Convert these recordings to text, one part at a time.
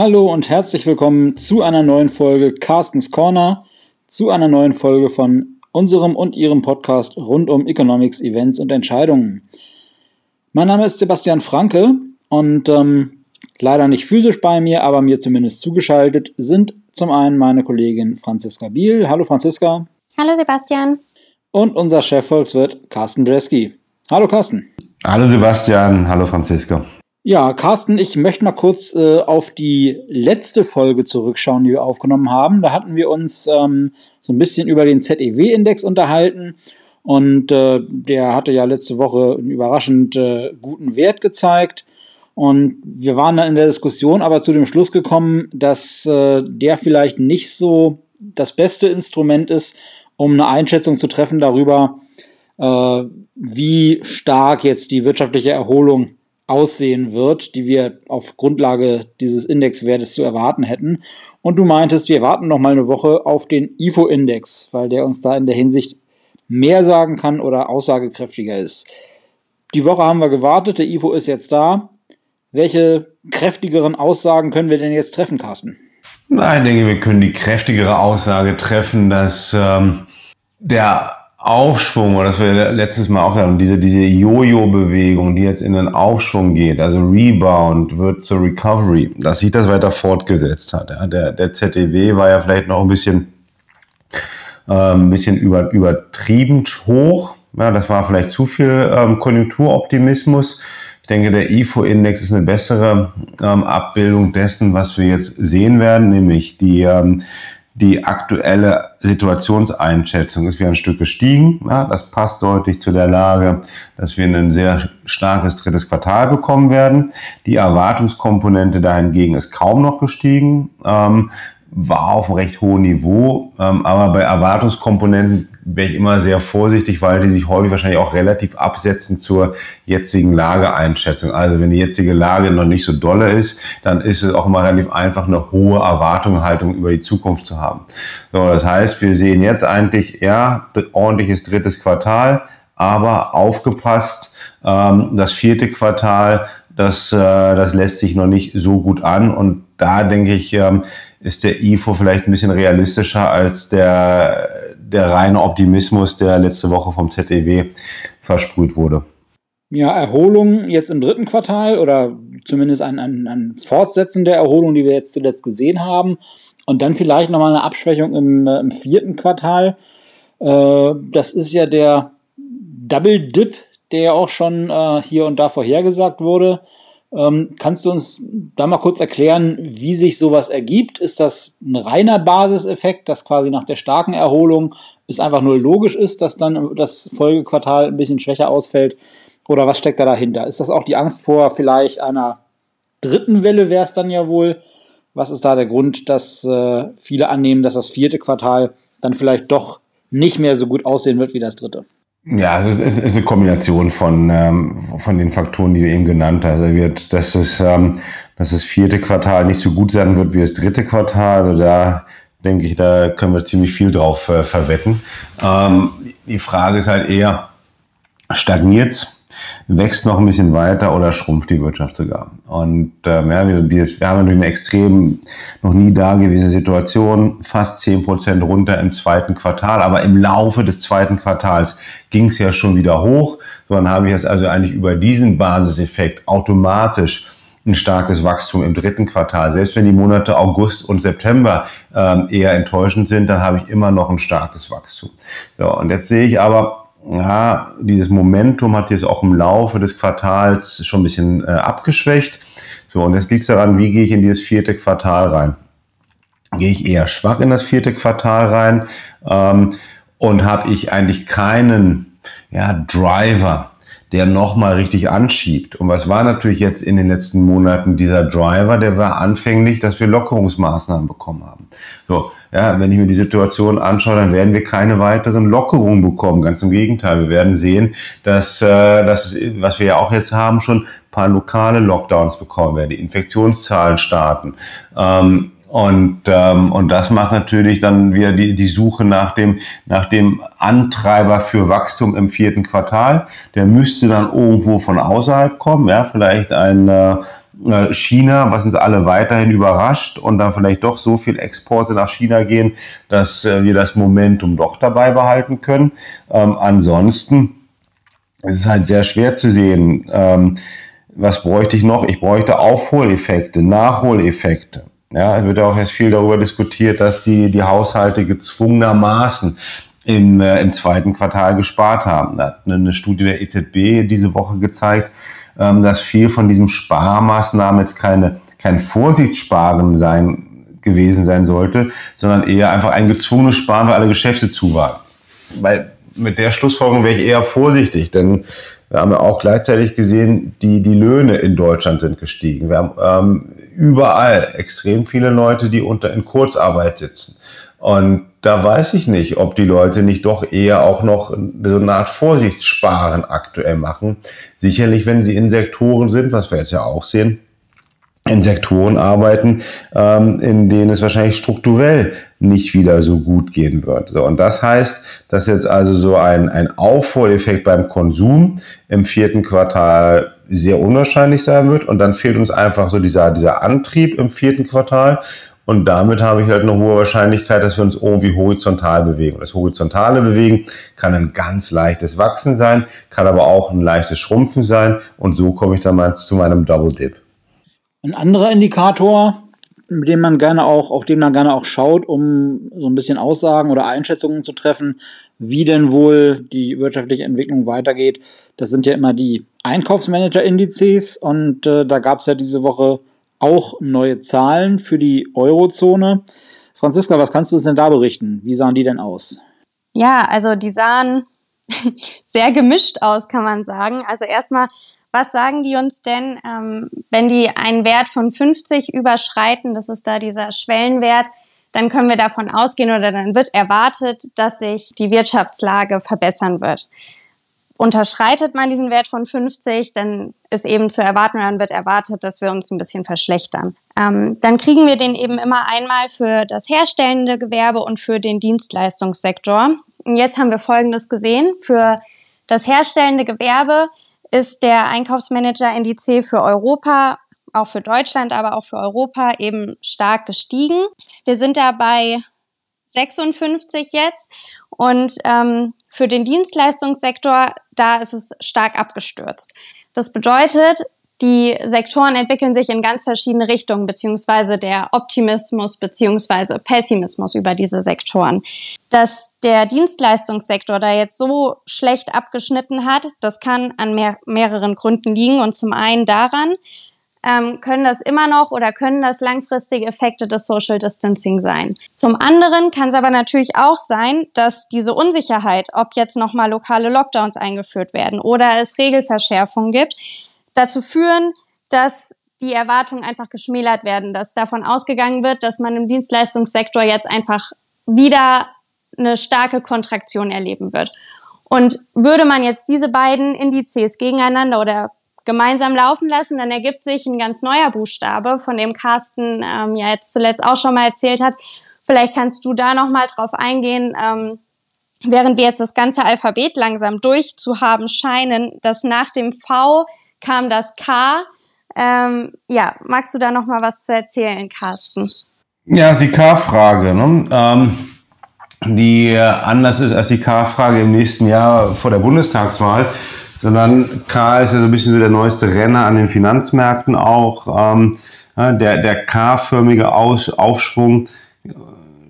Hallo und herzlich willkommen zu einer neuen Folge Carstens Corner, zu einer neuen Folge von unserem und Ihrem Podcast rund um Economics, Events und Entscheidungen. Mein Name ist Sebastian Franke und ähm, leider nicht physisch bei mir, aber mir zumindest zugeschaltet sind zum einen meine Kollegin Franziska Biel. Hallo Franziska. Hallo Sebastian. Und unser Chefvolkswirt Carsten Dresky. Hallo Carsten. Hallo Sebastian, hallo Franziska. Ja, Carsten, ich möchte mal kurz äh, auf die letzte Folge zurückschauen, die wir aufgenommen haben. Da hatten wir uns ähm, so ein bisschen über den ZEW-Index unterhalten. Und äh, der hatte ja letzte Woche einen überraschend äh, guten Wert gezeigt. Und wir waren dann in der Diskussion aber zu dem Schluss gekommen, dass äh, der vielleicht nicht so das beste Instrument ist, um eine Einschätzung zu treffen darüber, äh, wie stark jetzt die wirtschaftliche Erholung aussehen wird, die wir auf Grundlage dieses Indexwertes zu erwarten hätten. Und du meintest, wir warten noch mal eine Woche auf den IFO-Index, weil der uns da in der Hinsicht mehr sagen kann oder aussagekräftiger ist. Die Woche haben wir gewartet, der IFO ist jetzt da. Welche kräftigeren Aussagen können wir denn jetzt treffen, Carsten? Nein, ich denke, wir können die kräftigere Aussage treffen, dass ähm, der Aufschwung, oder das wir letztes Mal auch haben, diese, diese Jojo-Bewegung, die jetzt in den Aufschwung geht, also Rebound wird zur Recovery, dass sich das weiter fortgesetzt hat. Ja, der, der ZDW war ja vielleicht noch ein bisschen, äh, ein bisschen über, übertrieben hoch. Ja, das war vielleicht zu viel ähm, Konjunkturoptimismus. Ich denke, der IFO-Index ist eine bessere ähm, Abbildung dessen, was wir jetzt sehen werden, nämlich die ähm, die aktuelle Situationseinschätzung ist wieder ein Stück gestiegen. Ja, das passt deutlich zu der Lage, dass wir ein sehr starkes drittes Quartal bekommen werden. Die Erwartungskomponente dahingegen ist kaum noch gestiegen. Ähm, war auf einem recht hohen Niveau, ähm, aber bei Erwartungskomponenten wäre ich immer sehr vorsichtig, weil die sich häufig wahrscheinlich auch relativ absetzen zur jetzigen Lageeinschätzung. Also wenn die jetzige Lage noch nicht so dolle ist, dann ist es auch immer relativ einfach, eine hohe Erwartungshaltung über die Zukunft zu haben. So, das heißt, wir sehen jetzt eigentlich, ja, ordentliches drittes Quartal, aber aufgepasst, ähm, das vierte Quartal, das, äh, das lässt sich noch nicht so gut an und da denke ich, ähm, ist der IFO vielleicht ein bisschen realistischer als der, der reine Optimismus, der letzte Woche vom ZEW versprüht wurde. Ja, Erholung jetzt im dritten Quartal oder zumindest ein, ein, ein Fortsetzen der Erholung, die wir jetzt zuletzt gesehen haben. Und dann vielleicht nochmal eine Abschwächung im, äh, im vierten Quartal. Äh, das ist ja der Double Dip, der ja auch schon äh, hier und da vorhergesagt wurde. Ähm, kannst du uns da mal kurz erklären, wie sich sowas ergibt? Ist das ein reiner Basiseffekt, dass quasi nach der starken Erholung es einfach nur logisch ist, dass dann das Folgequartal ein bisschen schwächer ausfällt? Oder was steckt da dahinter? Ist das auch die Angst vor vielleicht einer dritten Welle, wäre es dann ja wohl? Was ist da der Grund, dass äh, viele annehmen, dass das vierte Quartal dann vielleicht doch nicht mehr so gut aussehen wird wie das dritte? Ja, es ist, es ist eine Kombination von, ähm, von den Faktoren, die du eben genannt hast. Also wird, dass, es, ähm, dass das vierte Quartal nicht so gut sein wird wie das dritte Quartal. Also da denke ich, da können wir ziemlich viel drauf äh, verwetten. Ähm, die Frage ist halt eher, stagniert's? Wächst noch ein bisschen weiter oder schrumpft die Wirtschaft sogar. Und ähm, ja, wir, dieses, wir haben natürlich eine extrem noch nie dagewesene Situation, fast zehn Prozent runter im zweiten Quartal, aber im Laufe des zweiten Quartals ging es ja schon wieder hoch. Dann habe ich jetzt also eigentlich über diesen Basiseffekt automatisch ein starkes Wachstum im dritten Quartal. Selbst wenn die Monate August und September ähm, eher enttäuschend sind, dann habe ich immer noch ein starkes Wachstum. So, und jetzt sehe ich aber, ja, dieses Momentum hat jetzt auch im Laufe des Quartals schon ein bisschen äh, abgeschwächt. So, und jetzt liegt es daran, wie gehe ich in dieses vierte Quartal rein? Gehe ich eher schwach in das vierte Quartal rein ähm, und habe ich eigentlich keinen ja, Driver, der nochmal richtig anschiebt. Und was war natürlich jetzt in den letzten Monaten dieser Driver? Der war anfänglich, dass wir Lockerungsmaßnahmen bekommen haben. So, ja, wenn ich mir die Situation anschaue, dann werden wir keine weiteren Lockerungen bekommen. Ganz im Gegenteil. Wir werden sehen, dass, äh, dass was wir ja auch jetzt haben, schon paar lokale Lockdowns bekommen werden, die Infektionszahlen starten. Ähm, und, ähm, und das macht natürlich dann wieder die, die Suche nach dem, nach dem Antreiber für Wachstum im vierten Quartal. Der müsste dann irgendwo von außerhalb kommen, ja, vielleicht ein, äh, äh, China, was uns alle weiterhin überrascht und dann vielleicht doch so viel Exporte nach China gehen, dass äh, wir das Momentum doch dabei behalten können. Ähm, ansonsten ist es halt sehr schwer zu sehen, ähm, was bräuchte ich noch? Ich bräuchte Aufholeffekte, Nachholeffekte. Ja, es wird auch erst viel darüber diskutiert, dass die, die Haushalte gezwungenermaßen im, äh, im zweiten Quartal gespart haben. Da hat eine Studie der EZB diese Woche gezeigt, ähm, dass viel von diesem Sparmaßnahmen jetzt keine, kein Vorsichtssparen sein, gewesen sein sollte, sondern eher einfach ein gezwungenes Sparen, weil alle Geschäfte zu waren. Weil mit der Schlussfolgerung wäre ich eher vorsichtig, denn wir haben ja auch gleichzeitig gesehen, die, die Löhne in Deutschland sind gestiegen. Wir haben ähm, überall extrem viele Leute, die unter in Kurzarbeit sitzen. Und da weiß ich nicht, ob die Leute nicht doch eher auch noch so eine Art Vorsichtssparen aktuell machen. Sicherlich, wenn sie in Sektoren sind, was wir jetzt ja auch sehen, in Sektoren arbeiten, ähm, in denen es wahrscheinlich strukturell nicht wieder so gut gehen wird. So, und das heißt, dass jetzt also so ein, ein Aufholeffekt beim Konsum im vierten Quartal sehr unwahrscheinlich sein wird. Und dann fehlt uns einfach so dieser, dieser Antrieb im vierten Quartal. Und damit habe ich halt eine hohe Wahrscheinlichkeit, dass wir uns irgendwie horizontal bewegen. Das horizontale Bewegen kann ein ganz leichtes Wachsen sein, kann aber auch ein leichtes Schrumpfen sein. Und so komme ich dann mal zu meinem Double Dip. Ein anderer Indikator, mit dem man gerne auch, auf den man gerne auch schaut, um so ein bisschen Aussagen oder Einschätzungen zu treffen, wie denn wohl die wirtschaftliche Entwicklung weitergeht. Das sind ja immer die Einkaufsmanager-Indizes und äh, da gab es ja diese Woche auch neue Zahlen für die Eurozone. Franziska, was kannst du uns denn da berichten? Wie sahen die denn aus? Ja, also die sahen sehr gemischt aus, kann man sagen. Also erstmal was sagen die uns denn, ähm, wenn die einen Wert von 50 überschreiten, das ist da dieser Schwellenwert, dann können wir davon ausgehen oder dann wird erwartet, dass sich die Wirtschaftslage verbessern wird. Unterschreitet man diesen Wert von 50, dann ist eben zu erwarten, dann wird erwartet, dass wir uns ein bisschen verschlechtern. Ähm, dann kriegen wir den eben immer einmal für das herstellende Gewerbe und für den Dienstleistungssektor. Und jetzt haben wir Folgendes gesehen. Für das herstellende Gewerbe ist der Einkaufsmanager-Indiz für Europa, auch für Deutschland, aber auch für Europa eben stark gestiegen. Wir sind da bei 56 jetzt und ähm, für den Dienstleistungssektor, da ist es stark abgestürzt. Das bedeutet, die Sektoren entwickeln sich in ganz verschiedene Richtungen, beziehungsweise der Optimismus beziehungsweise Pessimismus über diese Sektoren. Dass der Dienstleistungssektor da jetzt so schlecht abgeschnitten hat, das kann an mehr, mehreren Gründen liegen. Und zum einen daran, ähm, können das immer noch oder können das langfristige Effekte des Social Distancing sein. Zum anderen kann es aber natürlich auch sein, dass diese Unsicherheit, ob jetzt nochmal lokale Lockdowns eingeführt werden oder es Regelverschärfungen gibt, dazu führen, dass die Erwartungen einfach geschmälert werden, dass davon ausgegangen wird, dass man im Dienstleistungssektor jetzt einfach wieder eine starke Kontraktion erleben wird. Und würde man jetzt diese beiden Indizes gegeneinander oder gemeinsam laufen lassen, dann ergibt sich ein ganz neuer Buchstabe, von dem Carsten ähm, ja jetzt zuletzt auch schon mal erzählt hat. Vielleicht kannst du da noch mal drauf eingehen, ähm, während wir jetzt das ganze Alphabet langsam durchzuhaben scheinen, dass nach dem V kam das K. Ähm, ja, magst du da noch mal was zu erzählen, Carsten? Ja, die K-Frage, ne? ähm, die äh, anders ist als die K-Frage im nächsten Jahr vor der Bundestagswahl, sondern K ist ja so ein bisschen so der neueste Renner an den Finanzmärkten auch. Ähm, der der K-förmige Aufschwung äh,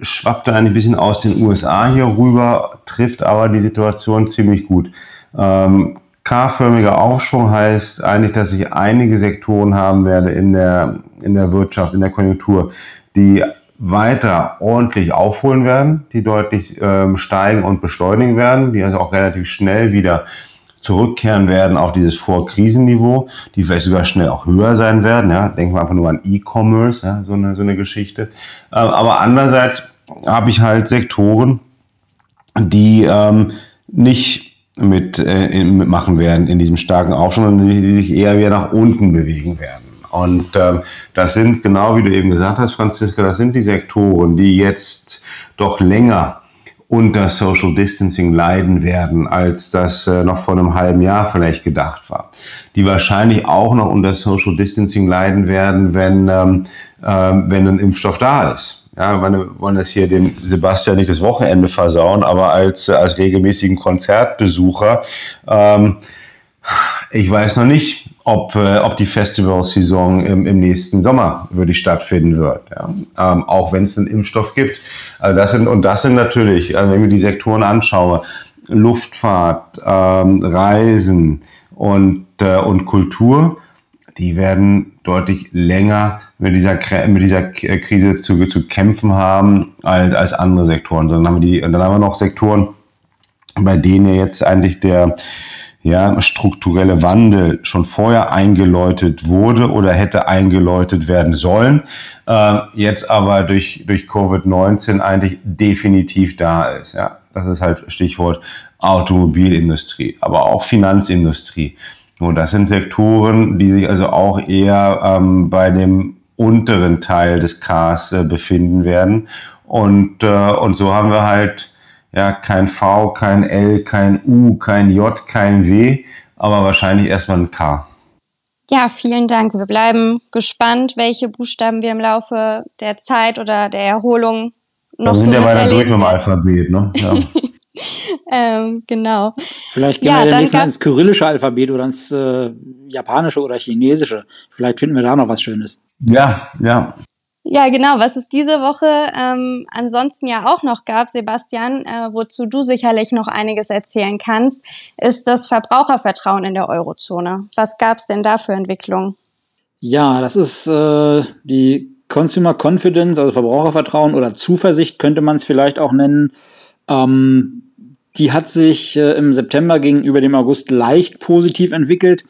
schwappte eigentlich ein bisschen aus den USA hier rüber, trifft aber die Situation ziemlich gut. Ähm, K-förmiger Aufschwung heißt eigentlich, dass ich einige Sektoren haben werde in der, in der Wirtschaft, in der Konjunktur, die weiter ordentlich aufholen werden, die deutlich ähm, steigen und beschleunigen werden, die also auch relativ schnell wieder zurückkehren werden auf dieses Vorkrisenniveau, die vielleicht sogar schnell auch höher sein werden. Ja. Denken wir einfach nur an E-Commerce, ja, so, eine, so eine Geschichte. Ähm, aber andererseits habe ich halt Sektoren, die ähm, nicht mit, äh, machen werden in diesem starken Aufschwung, sondern die, die sich eher wieder nach unten bewegen werden. Und ähm, das sind, genau wie du eben gesagt hast, Franziska, das sind die Sektoren, die jetzt doch länger unter Social Distancing leiden werden, als das äh, noch vor einem halben Jahr vielleicht gedacht war. Die wahrscheinlich auch noch unter Social Distancing leiden werden, wenn, ähm, äh, wenn ein Impfstoff da ist. Ja, wir wollen das hier dem Sebastian nicht das Wochenende versauen, aber als, als regelmäßigen Konzertbesucher, ähm, ich weiß noch nicht, ob, äh, ob die Festivalsaison im, im nächsten Sommer wirklich stattfinden wird. Ja? Ähm, auch wenn es einen Impfstoff gibt. Also das sind, und das sind natürlich, also wenn ich mir die Sektoren anschaue, Luftfahrt, ähm, Reisen und, äh, und Kultur, die werden deutlich länger mit dieser, mit dieser Krise zu, zu kämpfen haben als, als andere Sektoren. Dann haben wir die, dann haben wir noch Sektoren, bei denen jetzt eigentlich der, ja, strukturelle Wandel schon vorher eingeläutet wurde oder hätte eingeläutet werden sollen, äh, jetzt aber durch, durch Covid-19 eigentlich definitiv da ist. Ja, das ist halt Stichwort Automobilindustrie, aber auch Finanzindustrie. Und das sind Sektoren, die sich also auch eher ähm, bei dem unteren Teil des Kars äh, befinden werden. Und, äh, und so haben wir halt ja, kein V, kein L, kein U, kein J, kein W, aber wahrscheinlich erstmal ein K. Ja, vielen Dank. Wir bleiben gespannt, welche Buchstaben wir im Laufe der Zeit oder der Erholung noch so sind so ja weiter durch mit dem Alphabet, ne? Ja. ähm, genau. Vielleicht gehen ja, wir demnächst mal ins kyrillische Alphabet oder ins äh, japanische oder chinesische. Vielleicht finden wir da noch was Schönes. Ja, ja. Ja, genau. Was es diese Woche ähm, ansonsten ja auch noch gab, Sebastian, äh, wozu du sicherlich noch einiges erzählen kannst, ist das Verbrauchervertrauen in der Eurozone. Was gab es denn da für Entwicklungen? Ja, das ist äh, die Consumer Confidence, also Verbrauchervertrauen oder Zuversicht könnte man es vielleicht auch nennen. Ähm, die hat sich äh, im September gegenüber dem August leicht positiv entwickelt.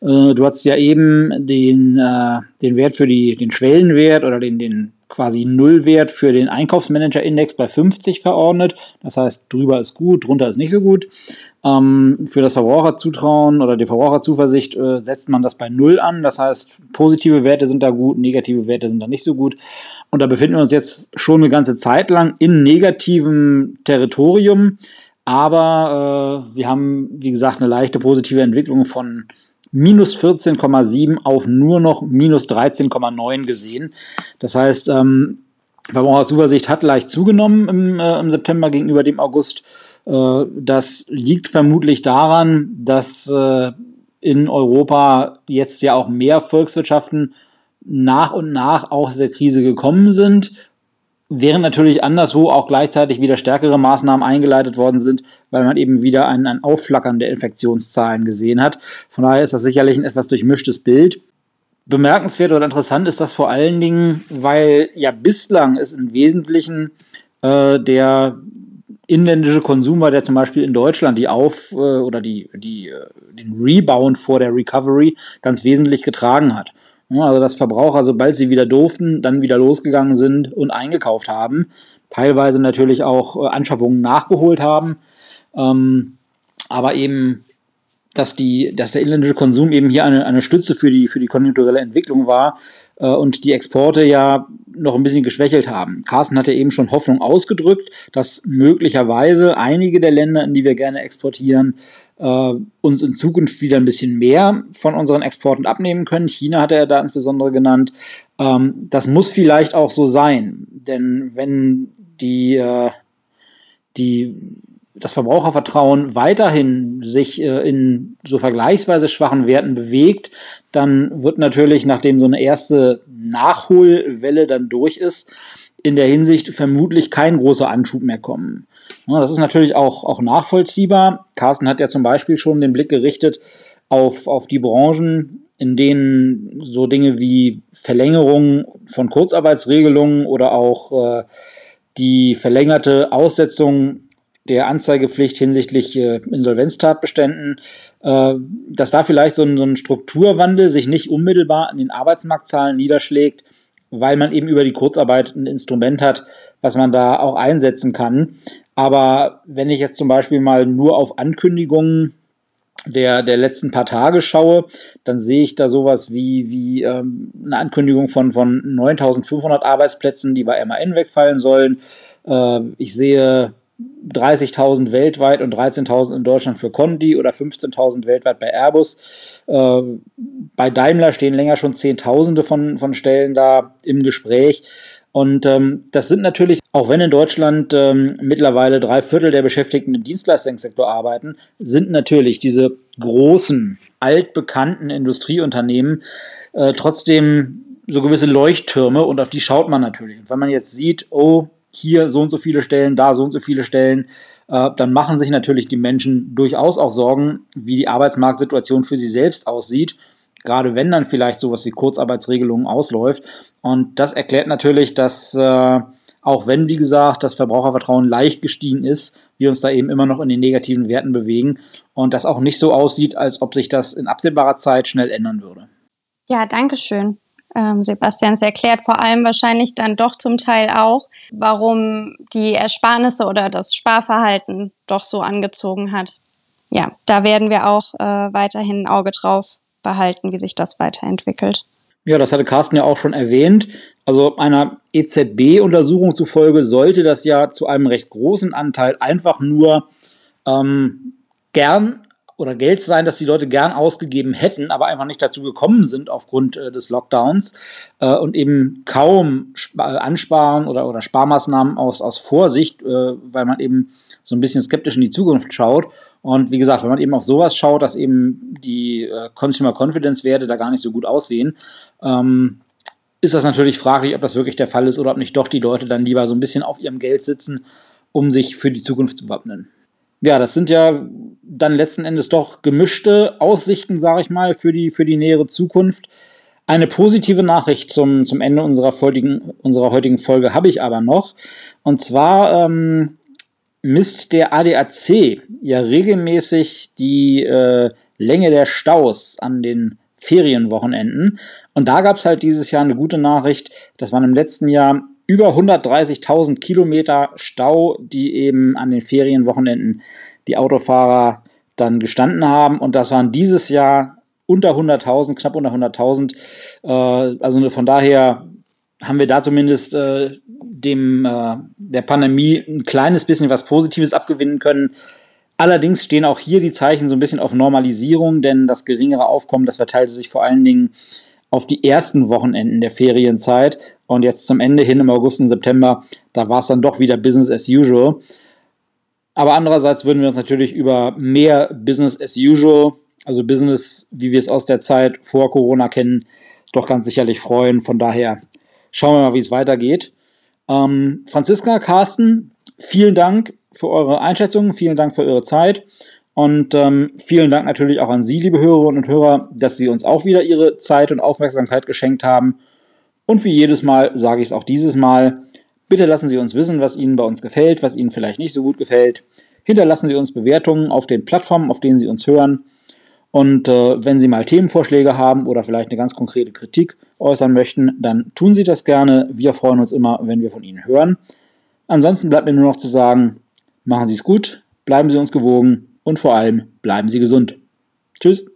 Äh, du hast ja eben den, äh, den Wert für die, den Schwellenwert oder den, den quasi Nullwert für den Einkaufsmanager-Index bei 50 verordnet. Das heißt, drüber ist gut, drunter ist nicht so gut. Ähm, für das Verbraucherzutrauen oder die Verbraucherzuversicht äh, setzt man das bei Null an. Das heißt, positive Werte sind da gut, negative Werte sind da nicht so gut. Und da befinden wir uns jetzt schon eine ganze Zeit lang in negativem Territorium. Aber äh, wir haben, wie gesagt, eine leichte positive Entwicklung von minus 14,7 auf nur noch minus 13,9 gesehen. Das heißt, ähm, Verbraucherzuversicht hat leicht zugenommen im, äh, im September gegenüber dem August. Äh, das liegt vermutlich daran, dass äh, in Europa jetzt ja auch mehr Volkswirtschaften nach und nach aus der Krise gekommen sind während natürlich anderswo auch gleichzeitig wieder stärkere Maßnahmen eingeleitet worden sind, weil man eben wieder ein, ein Aufflackern der Infektionszahlen gesehen hat. Von daher ist das sicherlich ein etwas durchmischtes Bild. Bemerkenswert oder interessant ist das vor allen Dingen, weil ja bislang ist im Wesentlichen äh, der inländische Konsum war, der zum Beispiel in Deutschland die Auf- äh, oder die, die, äh, den Rebound vor der Recovery ganz wesentlich getragen hat. Also dass Verbraucher, sobald sie wieder durften, dann wieder losgegangen sind und eingekauft haben. Teilweise natürlich auch äh, Anschaffungen nachgeholt haben. Ähm, aber eben, dass, die, dass der inländische Konsum eben hier eine, eine Stütze für die, für die konjunkturelle Entwicklung war äh, und die Exporte ja noch ein bisschen geschwächelt haben. Carsten hatte eben schon Hoffnung ausgedrückt, dass möglicherweise einige der Länder, in die wir gerne exportieren, äh, uns in Zukunft wieder ein bisschen mehr von unseren Exporten abnehmen können. China hat er da insbesondere genannt. Ähm, das muss vielleicht auch so sein, denn wenn die, äh, die das Verbrauchervertrauen weiterhin sich äh, in so vergleichsweise schwachen Werten bewegt, dann wird natürlich, nachdem so eine erste Nachholwelle dann durch ist, in der Hinsicht vermutlich kein großer Anschub mehr kommen. Ja, das ist natürlich auch, auch nachvollziehbar. Carsten hat ja zum Beispiel schon den Blick gerichtet auf, auf die Branchen, in denen so Dinge wie Verlängerung von Kurzarbeitsregelungen oder auch äh, die verlängerte Aussetzung der Anzeigepflicht hinsichtlich äh, Insolvenztatbeständen, äh, dass da vielleicht so ein, so ein Strukturwandel sich nicht unmittelbar an den Arbeitsmarktzahlen niederschlägt, weil man eben über die Kurzarbeit ein Instrument hat, was man da auch einsetzen kann. Aber wenn ich jetzt zum Beispiel mal nur auf Ankündigungen der, der letzten paar Tage schaue, dann sehe ich da sowas wie, wie ähm, eine Ankündigung von, von 9500 Arbeitsplätzen, die bei MAN wegfallen sollen. Äh, ich sehe 30.000 weltweit und 13.000 in Deutschland für Condi oder 15.000 weltweit bei Airbus. Äh, bei Daimler stehen länger schon Zehntausende von, von Stellen da im Gespräch. Und ähm, das sind natürlich, auch wenn in Deutschland ähm, mittlerweile drei Viertel der Beschäftigten im Dienstleistungssektor arbeiten, sind natürlich diese großen, altbekannten Industrieunternehmen äh, trotzdem so gewisse Leuchttürme und auf die schaut man natürlich. Und wenn man jetzt sieht, oh, hier so und so viele Stellen, da so und so viele Stellen, äh, dann machen sich natürlich die Menschen durchaus auch Sorgen, wie die Arbeitsmarktsituation für sie selbst aussieht gerade wenn dann vielleicht sowas wie Kurzarbeitsregelungen ausläuft. Und das erklärt natürlich, dass äh, auch wenn, wie gesagt, das Verbrauchervertrauen leicht gestiegen ist, wir uns da eben immer noch in den negativen Werten bewegen und das auch nicht so aussieht, als ob sich das in absehbarer Zeit schnell ändern würde. Ja, danke schön. Ähm, Sebastian, es erklärt vor allem wahrscheinlich dann doch zum Teil auch, warum die Ersparnisse oder das Sparverhalten doch so angezogen hat. Ja, da werden wir auch äh, weiterhin ein Auge drauf behalten, wie sich das weiterentwickelt. Ja, das hatte Carsten ja auch schon erwähnt. Also einer EZB-Untersuchung zufolge sollte das ja zu einem recht großen Anteil einfach nur ähm, gern oder Geld sein, das die Leute gern ausgegeben hätten, aber einfach nicht dazu gekommen sind aufgrund äh, des Lockdowns äh, und eben kaum äh, ansparen oder, oder Sparmaßnahmen aus, aus Vorsicht, äh, weil man eben so ein bisschen skeptisch in die Zukunft schaut. Und wie gesagt, wenn man eben auf sowas schaut, dass eben die äh, Consumer Confidence Werte da gar nicht so gut aussehen, ähm, ist das natürlich fraglich, ob das wirklich der Fall ist oder ob nicht doch die Leute dann lieber so ein bisschen auf ihrem Geld sitzen, um sich für die Zukunft zu wappnen. Ja, das sind ja dann letzten Endes doch gemischte Aussichten, sage ich mal, für die, für die nähere Zukunft. Eine positive Nachricht zum, zum Ende unserer, heutigen, unserer heutigen Folge habe ich aber noch. Und zwar ähm, misst der ADAC ja regelmäßig die äh, Länge der Staus an den Ferienwochenenden. Und da gab es halt dieses Jahr eine gute Nachricht. Das waren im letzten Jahr über 130.000 Kilometer Stau, die eben an den Ferienwochenenden die Autofahrer dann gestanden haben. Und das waren dieses Jahr unter 100.000, knapp unter 100.000. Äh, also von daher haben wir da zumindest äh, dem äh, der Pandemie ein kleines bisschen was Positives abgewinnen können. Allerdings stehen auch hier die Zeichen so ein bisschen auf Normalisierung, denn das geringere Aufkommen, das verteilte sich vor allen Dingen auf die ersten Wochenenden der Ferienzeit. Und jetzt zum Ende hin im August und September, da war es dann doch wieder Business as usual. Aber andererseits würden wir uns natürlich über mehr Business as usual, also Business, wie wir es aus der Zeit vor Corona kennen, doch ganz sicherlich freuen. Von daher schauen wir mal, wie es weitergeht. Ähm, Franziska, Carsten, vielen Dank für eure Einschätzungen, vielen Dank für eure Zeit. Und ähm, vielen Dank natürlich auch an Sie, liebe Hörerinnen und Hörer, dass Sie uns auch wieder Ihre Zeit und Aufmerksamkeit geschenkt haben. Und wie jedes Mal sage ich es auch dieses Mal, bitte lassen Sie uns wissen, was Ihnen bei uns gefällt, was Ihnen vielleicht nicht so gut gefällt. Hinterlassen Sie uns Bewertungen auf den Plattformen, auf denen Sie uns hören. Und äh, wenn Sie mal Themenvorschläge haben oder vielleicht eine ganz konkrete Kritik äußern möchten, dann tun Sie das gerne. Wir freuen uns immer, wenn wir von Ihnen hören. Ansonsten bleibt mir nur noch zu sagen, machen Sie es gut, bleiben Sie uns gewogen und vor allem bleiben Sie gesund. Tschüss.